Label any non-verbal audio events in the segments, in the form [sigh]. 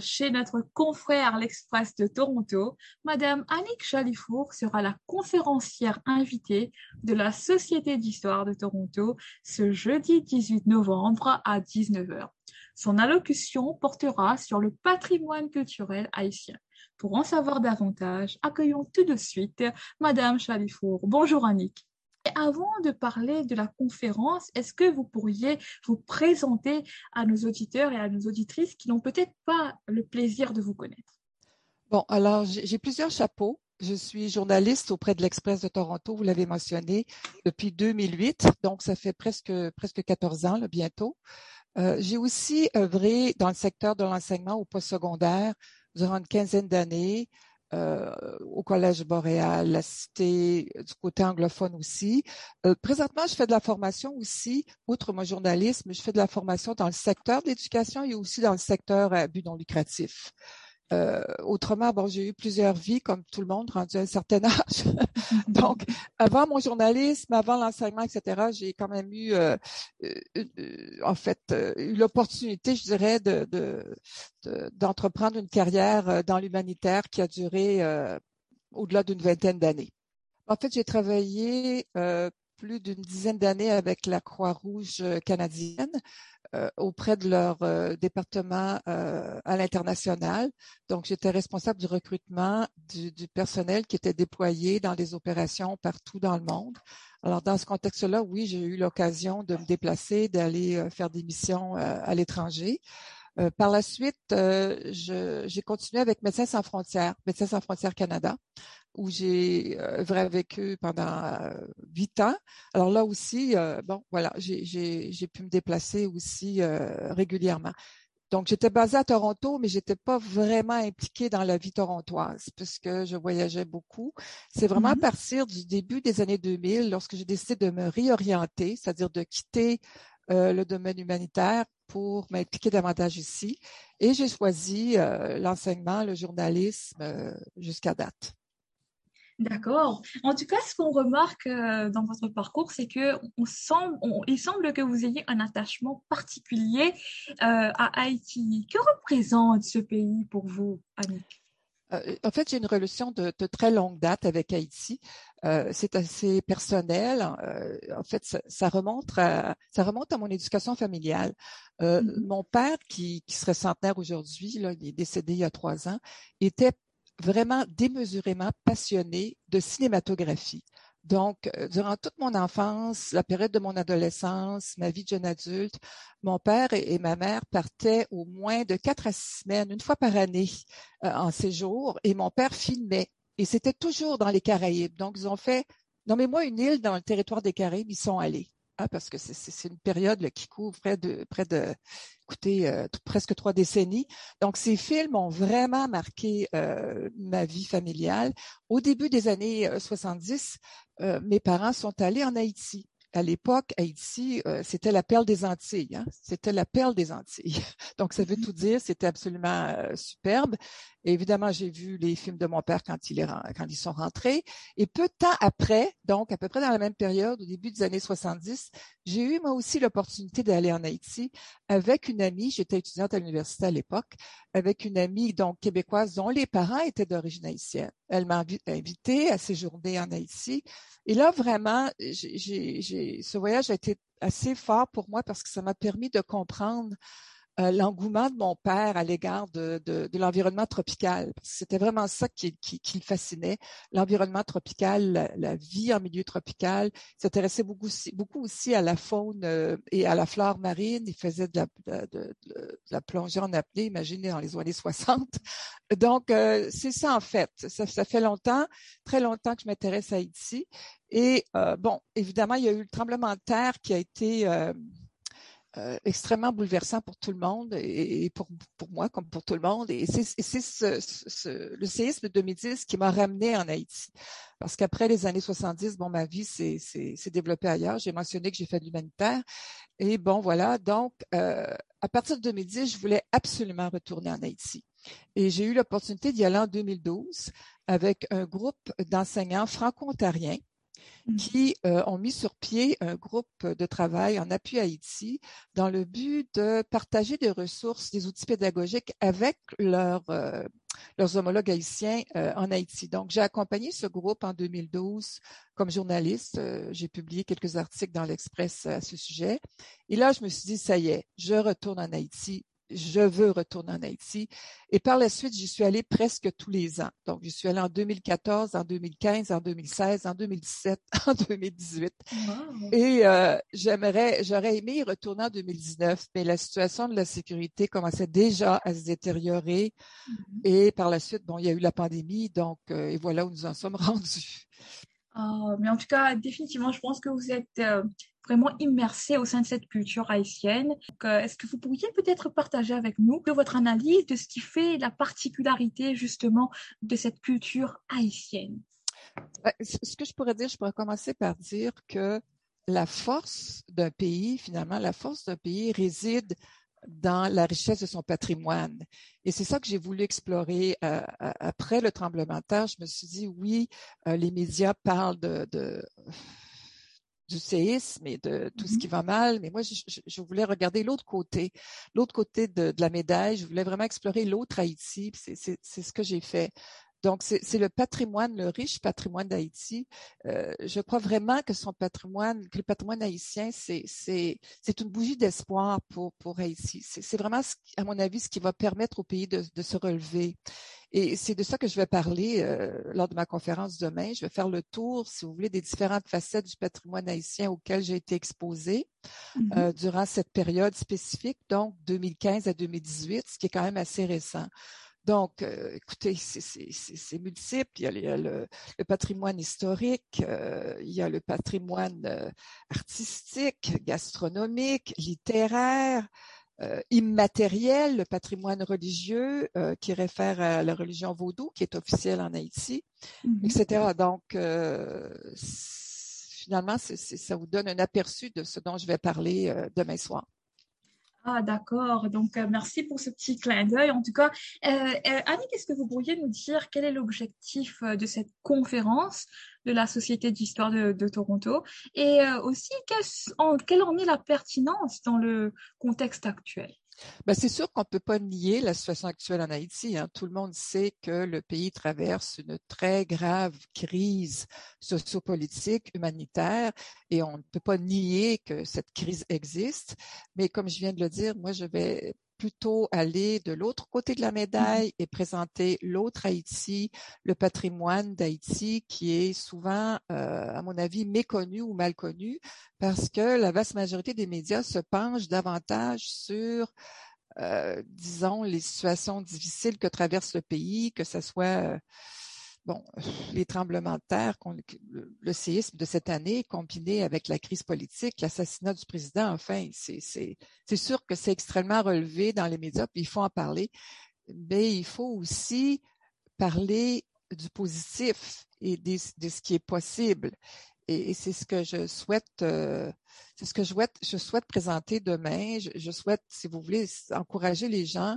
chez notre confrère L'Express de Toronto, Madame Annick Chalifour sera la conférencière invitée de la Société d'histoire de Toronto ce jeudi 18 novembre à 19h. Son allocution portera sur le patrimoine culturel haïtien. Pour en savoir davantage, accueillons tout de suite Madame Chalifour. Bonjour Annick avant de parler de la conférence, est-ce que vous pourriez vous présenter à nos auditeurs et à nos auditrices qui n'ont peut-être pas le plaisir de vous connaître? Bon, alors j'ai plusieurs chapeaux. Je suis journaliste auprès de l'Express de Toronto, vous l'avez mentionné, depuis 2008, donc ça fait presque presque 14 ans bientôt. Euh, j'ai aussi œuvré dans le secteur de l'enseignement au postsecondaire durant une quinzaine d'années. Euh, au Collège Boréal, la Cité, du côté anglophone aussi. Euh, présentement, je fais de la formation aussi, outre mon journalisme, je fais de la formation dans le secteur de l'éducation et aussi dans le secteur à but non lucratif. Euh, autrement, bon, j'ai eu plusieurs vies, comme tout le monde, rendu à un certain [laughs] âge. [laughs] Donc, avant mon journalisme, avant l'enseignement, etc., j'ai quand même eu, euh, euh, en fait, eu l'opportunité, je dirais, de, d'entreprendre une carrière dans l'humanitaire qui a duré au-delà d'une vingtaine d'années. En fait, j'ai travaillé plus d'une dizaine d'années avec la Croix-Rouge canadienne. Euh, auprès de leur euh, département euh, à l'international. Donc, j'étais responsable du recrutement du, personnel qui était déployé dans des opérations partout dans le monde. Alors, dans ce contexte-là, oui, j'ai eu l'occasion de me déplacer, d'aller faire des missions à l'étranger. Par la suite, j'ai continué avec Médecins sans frontières, Médecins sans frontières Canada, où j'ai œuvré avec eux pendant huit ans. Alors là aussi, bon, voilà, j'ai pu me déplacer aussi régulièrement. Donc, j'étais basée à Toronto, mais j'étais pas vraiment impliquée dans la vie torontoise puisque je voyageais beaucoup. C'est vraiment à mm-hmm. partir du début des années 2000, lorsque j'ai décidé de me réorienter, c'est-à-dire de quitter le domaine humanitaire pour m'impliquer davantage ici. Et j'ai choisi euh, l'enseignement, le journalisme euh, jusqu'à date. D'accord. En tout cas, ce qu'on remarque euh, dans votre parcours, c'est que on semble, il semble que vous ayez un attachement particulier à Haïti. Que représente ce pays pour vous, Annick? Euh, en fait, j'ai une relation de, très longue date avec Haïti. Euh, c'est assez personnel. Euh, en fait, ça, remonte à, ça remonte à mon éducation familiale. Mm-hmm. Mon père, qui, qui serait centenaire aujourd'hui, il est décédé il y a trois ans, était vraiment démesurément passionné de cinématographie. Donc, euh, durant toute mon enfance, la période de mon adolescence, ma vie de jeune adulte, mon père et, ma mère partaient au moins de quatre à six semaines, une fois par année, euh, en séjour, et mon père filmait. Et c'était toujours dans les Caraïbes. Donc, ils ont fait, nommez-moi une île dans le territoire des Caraïbes, ils sont allés. Hein, parce que c'est une période qui couvre près de, près de écoutez, euh, presque trois décennies. Donc, ces films ont vraiment marqué euh, ma vie familiale. Au début des années 70, euh, mes parents sont allés en Haïti à l'époque, Haïti, euh, c'était la perle des Antilles. Hein. C'était la perle des Antilles. [laughs] Donc, ça veut tout dire. C'était absolument euh, évidemment, j'ai vu les films de mon père quand, ils sont rentrés. Et peu de temps après, donc à peu près dans la même période, au début des années 70, j'ai eu moi aussi l'opportunité d'aller en Haïti avec une amie. J'étais étudiante à l'université à l'époque, avec une amie donc québécoise dont les parents étaient d'origine haïtienne. Elle m'a invité à séjourner en Haïti. Et là, vraiment, j'ai, ce voyage a été assez fort pour moi parce que ça m'a permis de comprendre euh, l'engouement de mon père à l'égard de, de, de l'environnement tropical. C'était vraiment ça qui, qui, qui le fascinait, l'environnement tropical, la, vie en milieu tropical. Il s'intéressait beaucoup, beaucoup aussi à la faune euh, et à la flore marine. Il faisait de la, de, de la plongée en apnée, imaginez, dans les années 60. [laughs] Donc, euh, c'est ça en fait. Ça, ça, fait longtemps, très longtemps que je m'intéresse à Haïti. Et bon, évidemment, il y a eu le tremblement de terre qui a été euh, extrêmement bouleversant pour tout le monde et, pour, pour moi comme pour tout le monde. Et c'est ce, ce, le séisme de 2010 qui m'a ramené en Haïti. Parce qu'après les années 70, bon, ma vie s'est développée ailleurs. J'ai mentionné que j'ai fait de l'humanitaire. Et bon, voilà. Donc, euh, à partir de 2010, je voulais absolument retourner en Haïti. Et j'ai eu l'opportunité d'y aller en 2012 avec un groupe d'enseignants franco-ontariens Mmh. qui euh, ont mis sur pied un groupe de travail en appui à Haïti dans le but de partager des ressources, des outils pédagogiques avec leurs euh, homologues haïtiens euh, en Haïti. Donc, j'ai accompagné ce groupe en 2012 comme journaliste. j'ai publié quelques articles dans l'Express à ce sujet. Et là, je me suis dit, ça y est, je retourne en Haïti je veux retourner en Haïti. Et par la suite, j'y suis allée presque tous les ans. Donc, je suis allée en 2014, en 2015, en 2016, en 2017, [laughs] en 2018. Et euh, j'aimerais, j'aurais aimé y retourner en 2019, mais la situation de la sécurité commençait déjà à se détériorer. Mm-hmm. Et par la suite, bon, il y a eu la pandémie, donc, euh, et voilà où nous en sommes [laughs] rendus. Ah, mais en tout cas, définitivement, je pense que vous êtes euh, vraiment immersé au sein de cette culture haïtienne. Euh, est-ce que vous pourriez peut-être partager avec nous de votre analyse de ce qui fait la particularité justement de cette culture haïtienne? Ben, ce que je pourrais dire, je pourrais commencer par dire que la force d'un pays, finalement, la force d'un pays réside dans la richesse de son patrimoine. Et c'est ça que j'ai voulu explorer euh, après le tremblement de terre. Je me suis dit, oui, euh, les médias parlent de, de du séisme et de tout ce mm-hmm. qui va mal, mais moi, je, je, voulais regarder l'autre côté, l'autre côté de, de, la médaille. Je voulais vraiment explorer l'autre Haïti. C'est ce que j'ai fait. Donc, c'est le patrimoine, le riche patrimoine d'Haïti. Euh, je crois vraiment que son patrimoine, que le patrimoine haïtien, c'est une bougie d'espoir pour, pour Haïti. C'est vraiment, à mon avis, ce qui va permettre au pays de, de se relever. Et c'est de ça que je vais parler euh, lors de ma conférence demain. Je vais faire le tour, si vous voulez, des différentes facettes du patrimoine haïtien auquel j'ai été exposée mm-hmm. euh, durant cette période spécifique, donc 2015 à 2018, ce qui est quand même assez récent. Donc, euh, écoutez, c'est multiple. Il y a, le, patrimoine historique, euh, il y a le patrimoine euh, artistique, gastronomique, littéraire, immatériel, le patrimoine religieux qui réfère à la religion vaudou qui est officielle en Haïti, mm-hmm. etc. Donc, finalement, ça vous donne un aperçu de ce dont je vais parler demain soir. Ah, d'accord. Donc, euh, merci pour ce petit clin d'œil. En tout cas, euh, euh Annie, est-ce que vous pourriez nous dire? Quel est l'objectif de cette conférence de la Société d'histoire de, Toronto? Et aussi quelle en est la pertinence dans le contexte actuel? Ben, c'est sûr qu'on ne peut pas nier la situation actuelle en Haïti. Hein. Tout le monde sait que le pays traverse une très grave crise sociopolitique, humanitaire, et on ne peut pas nier que cette crise existe. Mais comme je viens de le dire, moi, je vais plutôt aller de l'autre côté de la mmh médaille et présenter l'autre Haïti, le patrimoine d'Haïti qui est souvent, euh, à mon avis, méconnu ou mal connu parce que la vaste majorité des médias se penchent davantage sur euh, disons, les situations difficiles que traverse le pays, que ce soit euh, bon, [sighs] les tremblements de terre, le, séisme de cette année combiné avec la crise politique, l'assassinat du président, enfin, c'est sûr que c'est extrêmement relevé dans les médias, puis il faut en parler, mais il faut aussi parler du positif et de, ce qui est possible. Et, c'est ce que je souhaite, euh, c'est ce que je souhaite, je souhaite présenter demain. Je, je, souhaite, si vous voulez, encourager les gens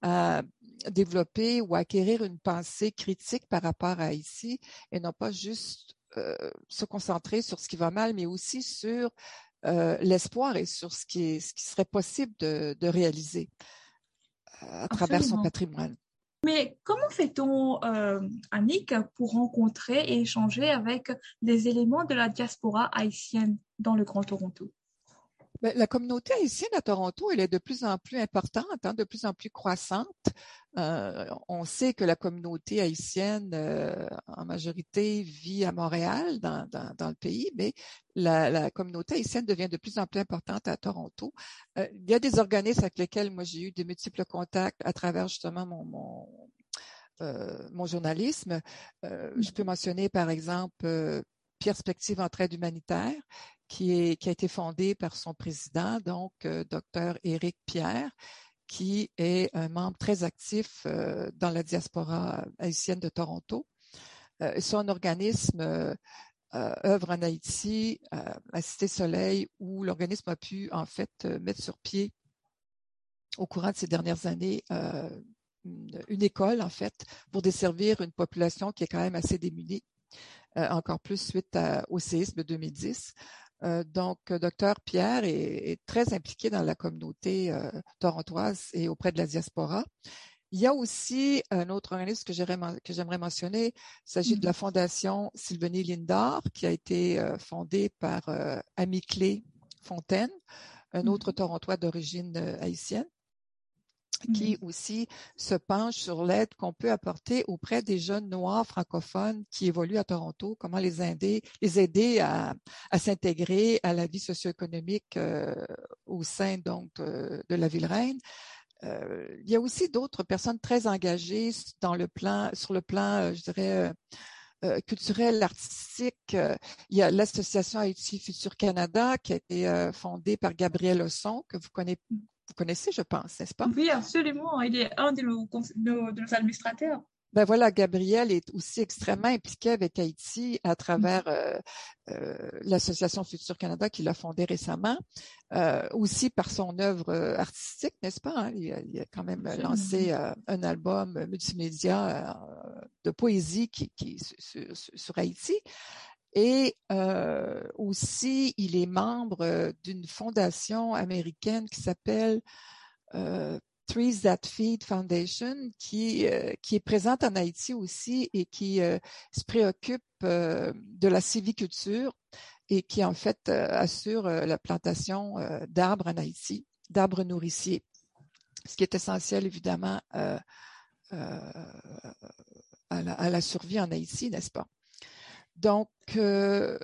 à développer ou acquérir une pensée critique par rapport à ici et non pas juste euh, se concentrer sur ce qui va mal, mais aussi sur euh, l'espoir et sur ce qui, est, ce qui serait possible de, de réaliser à travers son patrimoine. Mais comment fait-on, euh, Annick, pour rencontrer et échanger avec des éléments de la diaspora haïtienne dans le Grand Toronto? Ben, la communauté haïtienne à Toronto, elle est de plus en plus importante, hein, de plus en plus croissante. Euh, on sait que la communauté haïtienne, euh, en majorité, vit à Montréal, dans, le pays, mais la, communauté haïtienne devient de plus en plus importante à Toronto. Euh, il y a des organismes avec lesquels moi j'ai eu de multiples contacts à travers justement mon, mon, journalisme. je peux mentionner par exemple Perspective Entraide Humanitaire, qui, qui a été fondé par son président, donc Dr. Éric Pierre, qui est un membre très actif euh, dans la diaspora haïtienne de Toronto. Euh, son organisme euh, œuvre en Haïti, à Cité Soleil, où l'organisme a pu en fait mettre sur pied au courant de ces dernières années une, école en fait pour desservir une population qui est quand même assez démunie encore plus suite au séisme de 2010. Donc, docteur Pierre est, très impliqué dans la communauté torontoise et auprès de la diaspora. Il y a aussi un autre organisme que j'aimerais mentionner. Il s'agit de la mmh. Fondation Sylvanie Lindar, qui a été fondée par Ami Fontaine, un autre mmh. Torontois d'origine haïtienne qui mmh. aussi se penche sur l'aide qu'on peut apporter auprès des jeunes noirs francophones qui évoluent à Toronto, comment les aider, les aider à, s'intégrer à la vie socio-économique euh, au sein donc de, la ville reine. Euh, il y a aussi d'autres personnes très engagées dans le plan, sur le plan, euh, je dirais, culturel, artistique. il y a l'association Haïti Futur Canada qui a été fondée par Gabriel Osson, que vous connaissez, vous connaissez, je pense, n'est-ce pas? Oui, absolument. Il est un de nos, administrateurs. Ben voilà, Gabriel est aussi extrêmement impliqué avec Haïti à travers euh, euh, l'Association Futur Canada qu'il a fondée récemment, euh, aussi par son œuvre artistique, n'est-ce pas? Hein? Il, a, quand même lancé un album multimédia de poésie qui, qui sur Haïti. Et euh, aussi, il est membre euh, d'une fondation américaine qui s'appelle euh, Trees That Feed Foundation, qui, qui est présente en Haïti aussi et qui se préoccupe de la civiculture et qui en fait assure la plantation d'arbres en Haïti, d'arbres nourriciers, ce qui est essentiel évidemment à la survie en Haïti, n'est-ce pas? Donc, euh,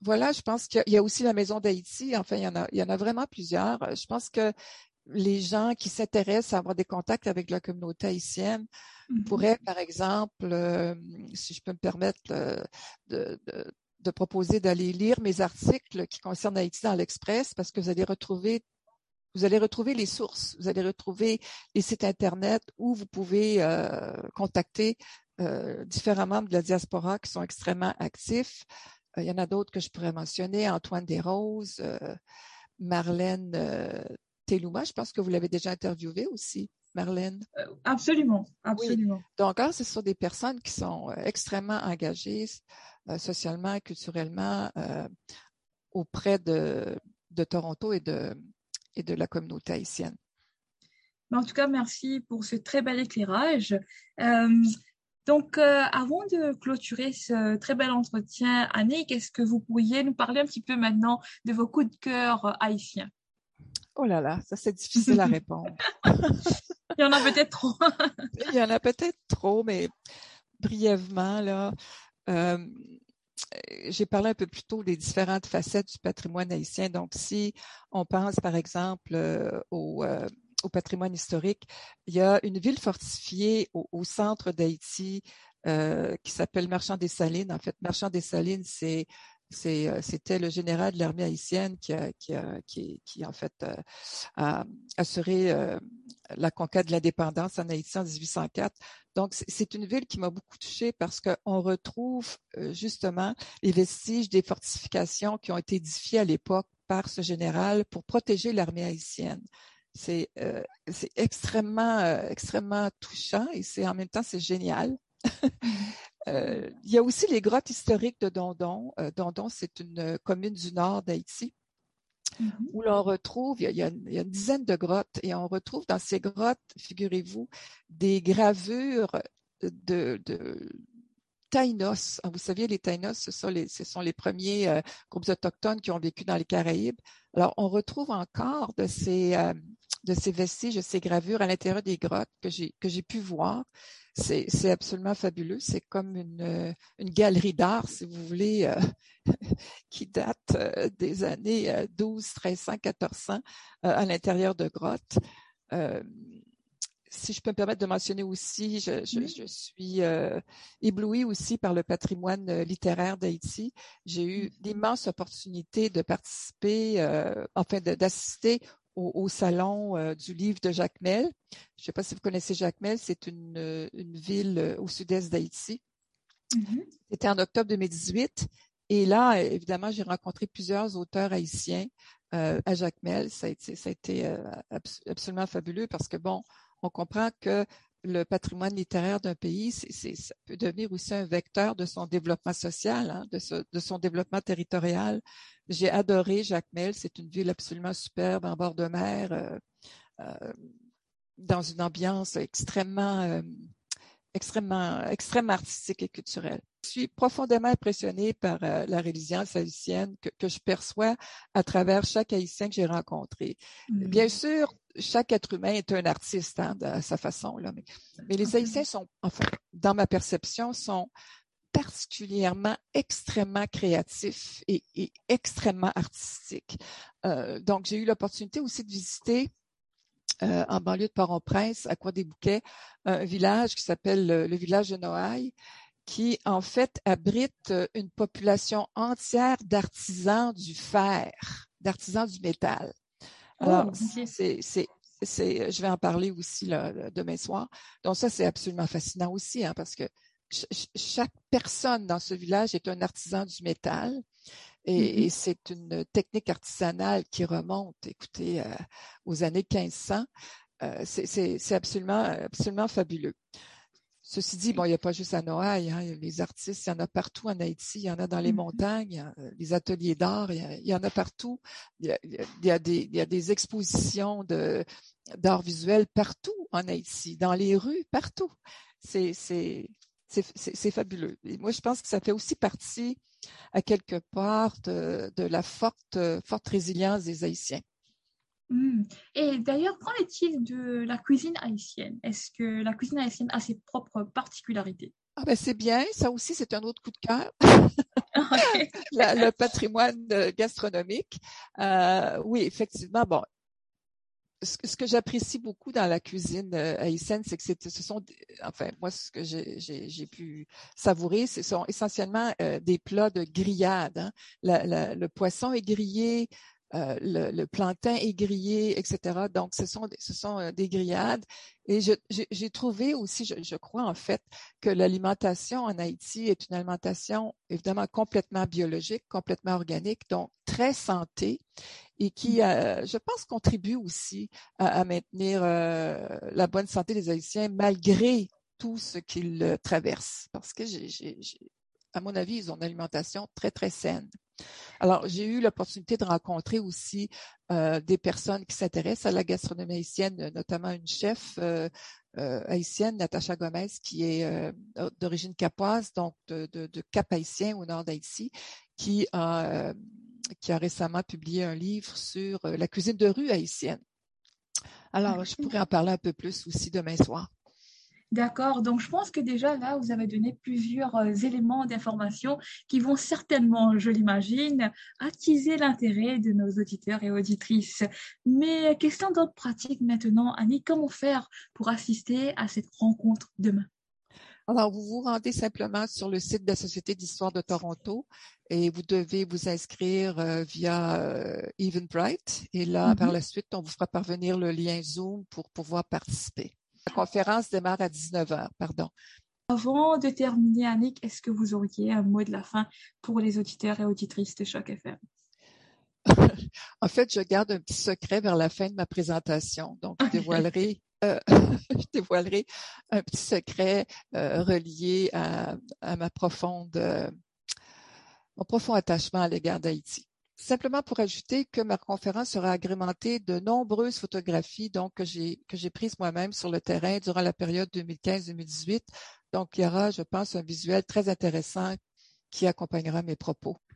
voilà, je pense qu'il y a aussi la Maison d'Haïti. Enfin, il y, en a, il y en a vraiment plusieurs. Je pense que les gens qui s'intéressent à avoir des contacts avec la communauté haïtienne mm-hmm. pourraient, par exemple, euh, si je peux me permettre euh, de, de, proposer d'aller lire mes articles qui concernent Haïti dans l'Express, parce que vous allez retrouver vous allez retrouver les sources, vous allez retrouver les sites Internet où vous pouvez contacter euh, différents membres de la diaspora qui sont extrêmement actifs. Euh, il y en a d'autres que je pourrais mentionner, Antoine Desroses, euh, Marlène Telouma, je pense que vous l'avez déjà interviewé aussi, Marlène. absolument, absolument. Donc, ce sont des personnes qui sont extrêmement engagées socialement et culturellement auprès de, de, Toronto et de, et de la communauté haïtienne. En tout cas, merci pour ce très bel éclairage. Donc, euh, avant de clôturer ce très bel entretien, Annick, est-ce que vous pourriez nous parler un petit peu maintenant de vos coups de cœur euh, haïtiens? Oh là là, ça c'est difficile à [laughs] répondre. Il y en a peut-être trop. Il y en a peut-être trop, mais brièvement, là, euh, j'ai parlé un peu plus tôt des différentes facettes du patrimoine haïtien. Donc, si on pense par exemple au au patrimoine historique. Il y a une ville fortifiée au, centre d'Haïti euh, qui s'appelle Marchand des Salines. En fait, Marchand des Salines, c'est euh, c'était le général de l'armée haïtienne qui, a, qui, a, qui, qui, en fait euh, a assuré la conquête de l'indépendance en Haïti en 1804. Donc, c'est une ville qui m'a beaucoup touchée parce qu'on retrouve justement les vestiges des fortifications qui ont été édifiées à l'époque par ce général pour protéger l'armée haïtienne. C'est euh, extrêmement, euh, extrêmement touchant et c'est en même temps, c'est génial. [laughs] euh, il y a aussi les grottes historiques de Dondon. Dondon, c'est une commune du nord d'Haïti. Mm-hmm. où l'on retrouve, il y, a, il y, a, une dizaine de grottes et on retrouve dans ces grottes, figurez-vous, des gravures de, de Taïnos. Vous saviez, les Taïnos, ce sont les, ce sont les premiers euh, groupes autochtones qui ont vécu dans les Caraïbes. Alors, on retrouve encore de ces, euh, de ces vestiges, de ces gravures à l'intérieur des grottes que j'ai que j'ai pu voir. C'est, c'est absolument fabuleux. C'est comme une, euh, une galerie d'art, si vous voulez, euh, [laughs] qui date euh, des années 12, 1300, 1400 à l'intérieur de grottes. si je peux me permettre de mentionner aussi, je, je, je suis éblouie aussi par le patrimoine littéraire d'Haïti. J'ai eu d'immenses opportunités de participer, enfin d'assister au, salon euh, du livre de Jacmel. Je ne sais pas si vous connaissez Jacmel, c'est une, euh, une ville euh, au sud-est d'Haïti. Mm-hmm. C'était en octobre 2018. Et là, évidemment, j'ai rencontré plusieurs auteurs haïtiens à Jacmel. Ça a été, ça a été absolument fabuleux parce que, bon, on comprend que le patrimoine littéraire d'un pays, c'est, ça peut devenir aussi un vecteur de son développement social, hein, de, de, son développement territorial. J'ai adoré Jacmel, c'est une ville absolument superbe en bord de mer, euh, euh, dans une ambiance extrêmement, euh, extrêmement, extrêmement artistique et culturelle. Je suis profondément impressionnée par la résilience haïtienne que, que, je perçois à travers chaque haïtien que j'ai rencontré. Mmh. Bien sûr, chaque être humain est un artiste hein, de sa façon. Là. Mais, mais les Haïtiens sont, enfin, dans ma perception, sont particulièrement extrêmement créatifs et, et extrêmement artistiques. Euh, donc, j'ai eu l'opportunité aussi de visiter euh, en banlieue de Port-au-Prince, à Croix-des-Bouquets, un village qui s'appelle le, le, village de Noailles, qui en fait abrite une population entière d'artisans du fer, d'artisans du métal. Alors, oh, c'est, c'est, c'est, je vais en parler aussi là, demain soir. Donc ça, c'est absolument fascinant aussi, hein, parce que ch- chaque personne dans ce village est un artisan du métal. Et, mm-hmm. et c'est une technique artisanale qui remonte, écoutez, euh, aux années 1500. Euh, c'est, absolument, absolument fabuleux. Ceci dit, bon, il n'y a pas juste à Noailles, hein, les artistes, il y en a partout en Haïti, il y en a dans les mmh montagnes, les ateliers d'art, il, y en a partout. Il y a, il y a, des, il y a des expositions de, d'art visuel partout en Haïti, dans les rues, partout. C'est, c'est, fabuleux. Et moi, je pense que ça fait aussi partie, à quelque part, de, de la forte, forte résilience des Haïtiens. Mmh. Et d'ailleurs, qu'en est-il de la cuisine haïtienne? Est-ce que la cuisine haïtienne a ses propres particularités? Ah ben c'est bien, ça aussi c'est un autre coup de cœur. [laughs] [laughs] le patrimoine gastronomique. Euh, oui, effectivement. Bon, ce, que j'apprécie beaucoup dans la cuisine haïtienne, c'est que ce sont, enfin moi ce que j'ai, pu savourer, ce sont essentiellement euh, des plats de grillade. Hein. Le poisson est grillé, euh, le, le, plantain est grillé, etc. Donc, ce sont, ce sont euh, des grillades. Et j'ai trouvé aussi, je, je, crois en fait, que l'alimentation en Haïti est une alimentation évidemment complètement biologique, complètement organique, donc très santé et qui, mmh. euh, je pense, contribue aussi à, à maintenir euh, la bonne santé des Haïtiens malgré tout ce qu'ils traversent. Parce que, j'ai, à mon avis, ils ont une alimentation très, très saine. Alors, j'ai eu l'opportunité de rencontrer aussi euh, des personnes qui s'intéressent à la gastronomie haïtienne, notamment une chef euh, euh, haïtienne, Natacha Gomez, qui est d'origine capoise, donc de, de, de, Cap haïtien au nord d'Haïti, qui a, qui a récemment publié un livre sur la cuisine de rue haïtienne. Alors, je pourrais en parler un peu plus aussi demain soir. D'accord, donc je pense que déjà là, vous avez donné plusieurs euh, éléments d'information qui vont certainement, je l'imagine, attiser l'intérêt de nos auditeurs et auditrices. Mais question d'ordre pratique maintenant, Annie, comment faire pour assister à cette rencontre demain? Alors, vous vous rendez simplement sur le site de la Société d'histoire de Toronto et vous devez vous inscrire euh, via euh, Eventbrite. Et là, mm-hmm. par la suite, on vous fera parvenir le lien Zoom pour pouvoir participer. La conférence démarre à 19h, pardon. Avant de terminer, Annick, est-ce que vous auriez un mot de la fin pour les auditeurs et auditrices de Choc FM? [laughs] en fait, je garde un petit secret vers la fin de ma présentation. Donc, je dévoilerai, euh, [laughs] je dévoilerai un petit secret euh, relié à, à ma profonde, euh, mon profond attachement à l'égard d'Haïti. Simplement pour ajouter que ma conférence sera agrémentée de nombreuses photographies donc que j'ai que j'ai prises moi-même sur le terrain durant la période 2015-2018. Donc il y aura, je pense, un visuel très intéressant qui accompagnera mes propos.